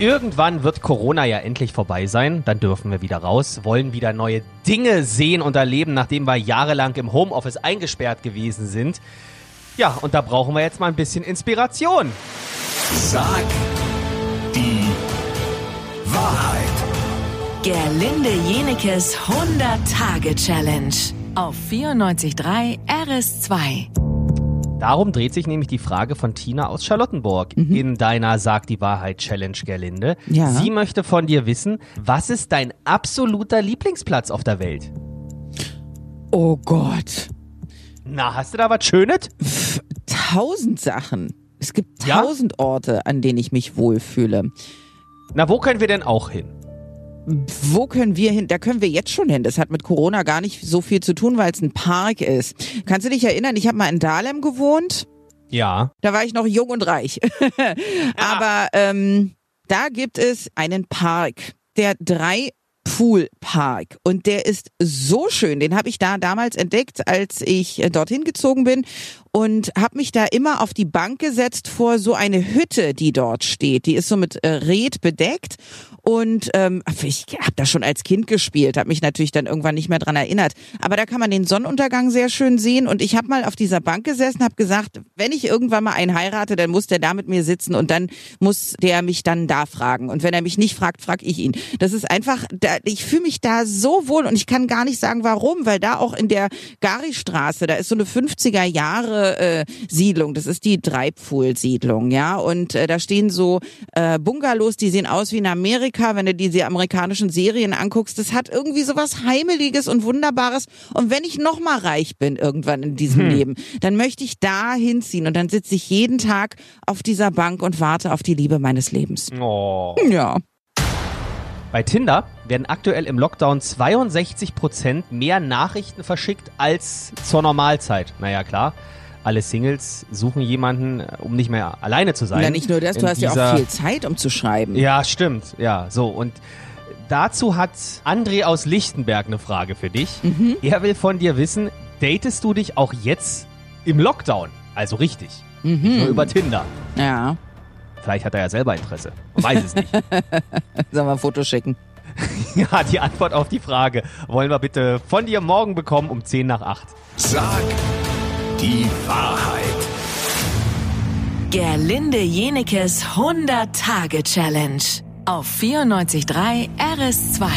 Irgendwann wird Corona ja endlich vorbei sein, dann dürfen wir wieder raus, wollen wieder neue Dinge sehen und erleben, nachdem wir jahrelang im Homeoffice eingesperrt gewesen sind. Ja, und da brauchen wir jetzt mal ein bisschen Inspiration. Sag die Wahrheit. Gerlinde Jenekes 100-Tage-Challenge auf 94.3 RS2. Darum dreht sich nämlich die Frage von Tina aus Charlottenburg in deiner Sag die Wahrheit Challenge, Gerlinde. Ja. Sie möchte von dir wissen, was ist dein absoluter Lieblingsplatz auf der Welt? Oh Gott. Na, hast du da was Schönes? Tausend Sachen. Es gibt Ja? tausend Orte, an denen ich mich wohlfühle. Na, wo können wir denn auch hin? Wo können wir hin? Da können wir jetzt schon hin. Das hat mit Corona gar nicht so viel zu tun, weil es ein Park ist. Kannst du dich erinnern? Ich habe mal in Dahlem gewohnt. Ja. Da war ich noch jung und reich. Aber ähm, da gibt es einen Park, der drei Pool Park und der ist so schön. Den habe ich da damals entdeckt, als ich äh, dorthin gezogen bin und habe mich da immer auf die Bank gesetzt vor so eine Hütte, die dort steht. Die ist so mit äh, Red bedeckt und ähm, ich habe da schon als Kind gespielt, habe mich natürlich dann irgendwann nicht mehr dran erinnert. Aber da kann man den Sonnenuntergang sehr schön sehen und ich habe mal auf dieser Bank gesessen, habe gesagt, wenn ich irgendwann mal einen heirate, dann muss der da mit mir sitzen und dann muss der mich dann da fragen. Und wenn er mich nicht fragt, frag ich ihn. Das ist einfach, da, ich fühle mich da so wohl und ich kann gar nicht sagen, warum, weil da auch in der Gari-Straße, da ist so eine 50er Jahre äh, Siedlung, das ist die Dreipfuhl-Siedlung, ja, und äh, da stehen so äh, Bungalows, die sehen aus wie in Amerika, wenn du diese amerikanischen Serien anguckst, das hat irgendwie so was Heimeliges und Wunderbares und wenn ich noch mal reich bin irgendwann in diesem Leben, dann möchte ich da hinziehen und dann sitze ich jeden Tag auf dieser Bank und warte auf die Liebe meines Lebens. Oh. Ja. Bei Tinder werden aktuell im Lockdown 62% mehr Nachrichten verschickt als zur Normalzeit. Naja, klar. Alle Singles suchen jemanden, um nicht mehr alleine zu sein. Ja, nicht nur das, du hast ja auch viel Zeit, um zu schreiben. Ja, stimmt. Ja, so. Und dazu hat André aus Lichtenberg eine Frage für dich. Mhm. Er will von dir wissen, datest du dich auch jetzt im Lockdown? Also richtig. Mhm. nur über Tinder. Ja. Vielleicht hat er ja selber Interesse. Man weiß es nicht. Sollen wir ein Foto schicken? ja, die Antwort auf die Frage wollen wir bitte von dir morgen bekommen um 10 nach 8. Sag die Wahrheit. Gerlinde Jenekes 100-Tage-Challenge auf 94.3 RS2.